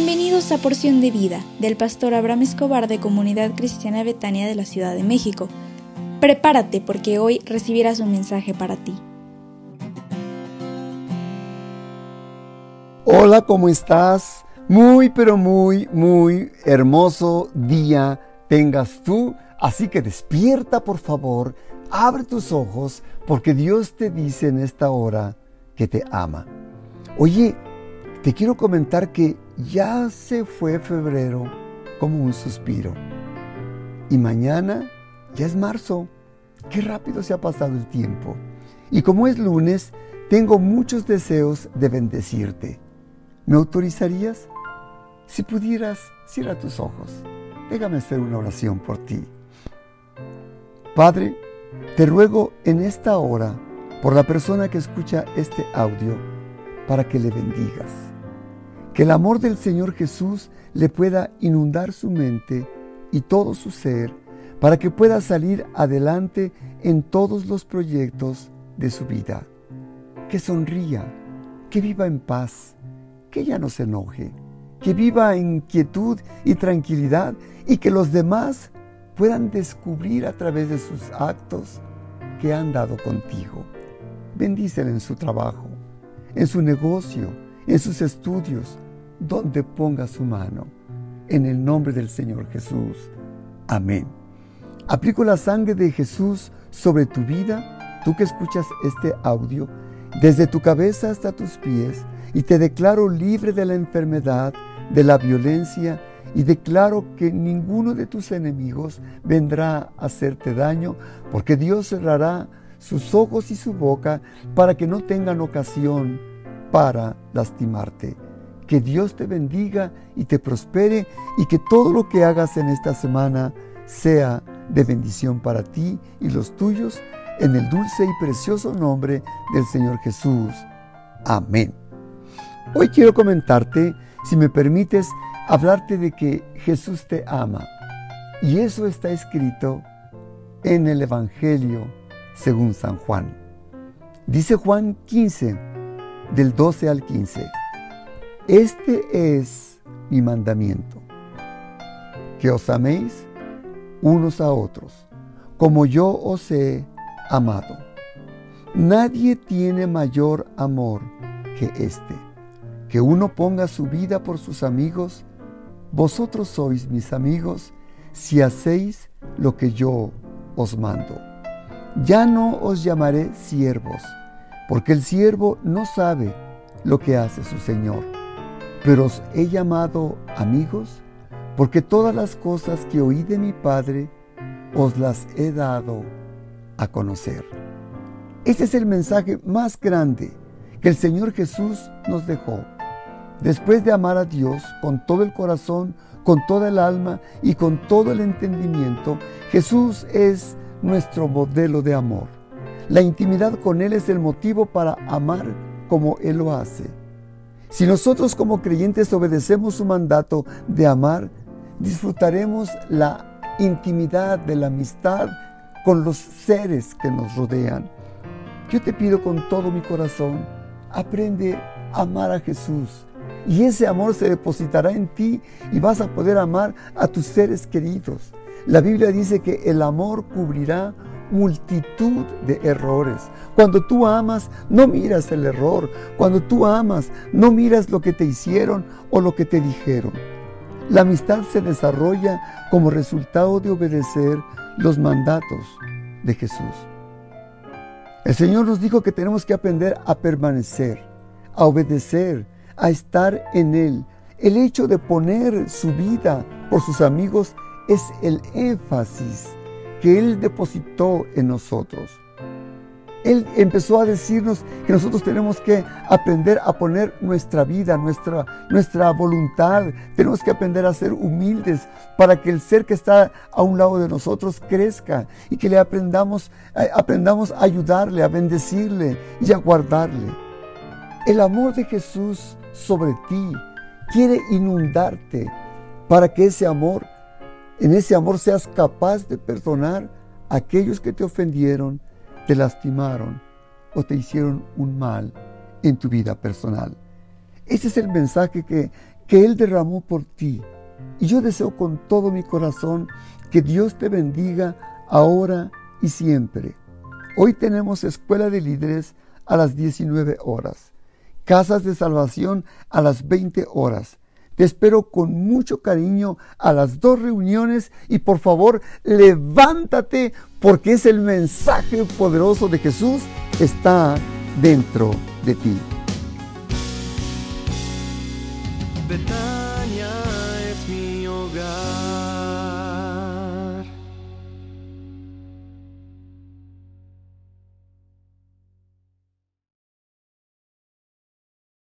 Bienvenidos a Porción de Vida del pastor Abraham Escobar de Comunidad Cristiana Betania de la Ciudad de México. Prepárate porque hoy recibirás un mensaje para ti. Hola, ¿cómo estás? Muy, pero muy, muy hermoso día tengas tú. Así que despierta, por favor, abre tus ojos, porque Dios te dice en esta hora que te ama. Oye, te quiero comentar que ya se fue febrero como un suspiro. Y mañana ya es marzo. Qué rápido se ha pasado el tiempo. Y como es lunes, tengo muchos deseos de bendecirte. ¿Me autorizarías? Si pudieras, cierra tus ojos. Déjame hacer una oración por ti. Padre, te ruego en esta hora por la persona que escucha este audio para que le bendigas. Que el amor del Señor Jesús le pueda inundar su mente y todo su ser para que pueda salir adelante en todos los proyectos de su vida. Que sonría, que viva en paz, que ya no se enoje, que viva en quietud y tranquilidad y que los demás puedan descubrir a través de sus actos que han dado contigo. Bendícele en su trabajo, en su negocio, en sus estudios, donde ponga su mano. En el nombre del Señor Jesús. Amén. Aplico la sangre de Jesús sobre tu vida, tú que escuchas este audio, desde tu cabeza hasta tus pies, y te declaro libre de la enfermedad, de la violencia, y declaro que ninguno de tus enemigos vendrá a hacerte daño, porque Dios cerrará sus ojos y su boca para que no tengan ocasión para lastimarte. Que Dios te bendiga y te prospere y que todo lo que hagas en esta semana sea de bendición para ti y los tuyos, en el dulce y precioso nombre del Señor Jesús. Amén. Hoy quiero comentarte, si me permites, hablarte de que Jesús te ama. Y eso está escrito en el Evangelio según San Juan. Dice Juan 15, del 12 al 15. Este es mi mandamiento, que os améis unos a otros, como yo os he amado. Nadie tiene mayor amor que este, que uno ponga su vida por sus amigos. Vosotros sois mis amigos si hacéis lo que yo os mando. Ya no os llamaré siervos, porque el siervo no sabe lo que hace su Señor, pero os he llamado amigos, porque todas las cosas que oí de mi Padre os las he dado a conocer. Este es el mensaje más grande que el Señor Jesús nos dejó. Después de amar a Dios con todo el corazón, con toda el alma y con todo el entendimiento, Jesús es nuestro modelo de amor. La intimidad con Él es el motivo para amar como Él lo hace. Si nosotros como creyentes obedecemos su mandato de amar, disfrutaremos la intimidad de la amistad con los seres que nos rodean. Yo te pido con todo mi corazón, aprende a amar a Jesús. Y ese amor se depositará en ti y vas a poder amar a tus seres queridos. La Biblia dice que el amor cubrirá multitud de errores. Cuando tú amas, no miras el error. Cuando tú amas, no miras lo que te hicieron o lo que te dijeron. La amistad se desarrolla como resultado de obedecer los mandatos de Jesús. El Señor nos dijo que tenemos que aprender a permanecer, a obedecer, a estar en Él. El hecho de poner su vida por sus amigos es el énfasis que Él depositó en nosotros. Él empezó a decirnos que nosotros tenemos que aprender a poner nuestra vida, nuestra, nuestra voluntad, tenemos que aprender a ser humildes para que el ser que está a un lado de nosotros crezca y que le aprendamos, eh, aprendamos a ayudarle, a bendecirle y a guardarle. El amor de Jesús sobre ti quiere inundarte para que ese amor en ese amor seas capaz de perdonar a aquellos que te ofendieron, te lastimaron o te hicieron un mal en tu vida personal. Ese es el mensaje que, que Él derramó por ti. Y yo deseo con todo mi corazón que Dios te bendiga ahora y siempre. Hoy tenemos escuela de líderes a las 19 horas, casas de salvación a las 20 horas. Te espero con mucho cariño a las dos reuniones y por favor levántate porque es el mensaje poderoso de Jesús está dentro de ti.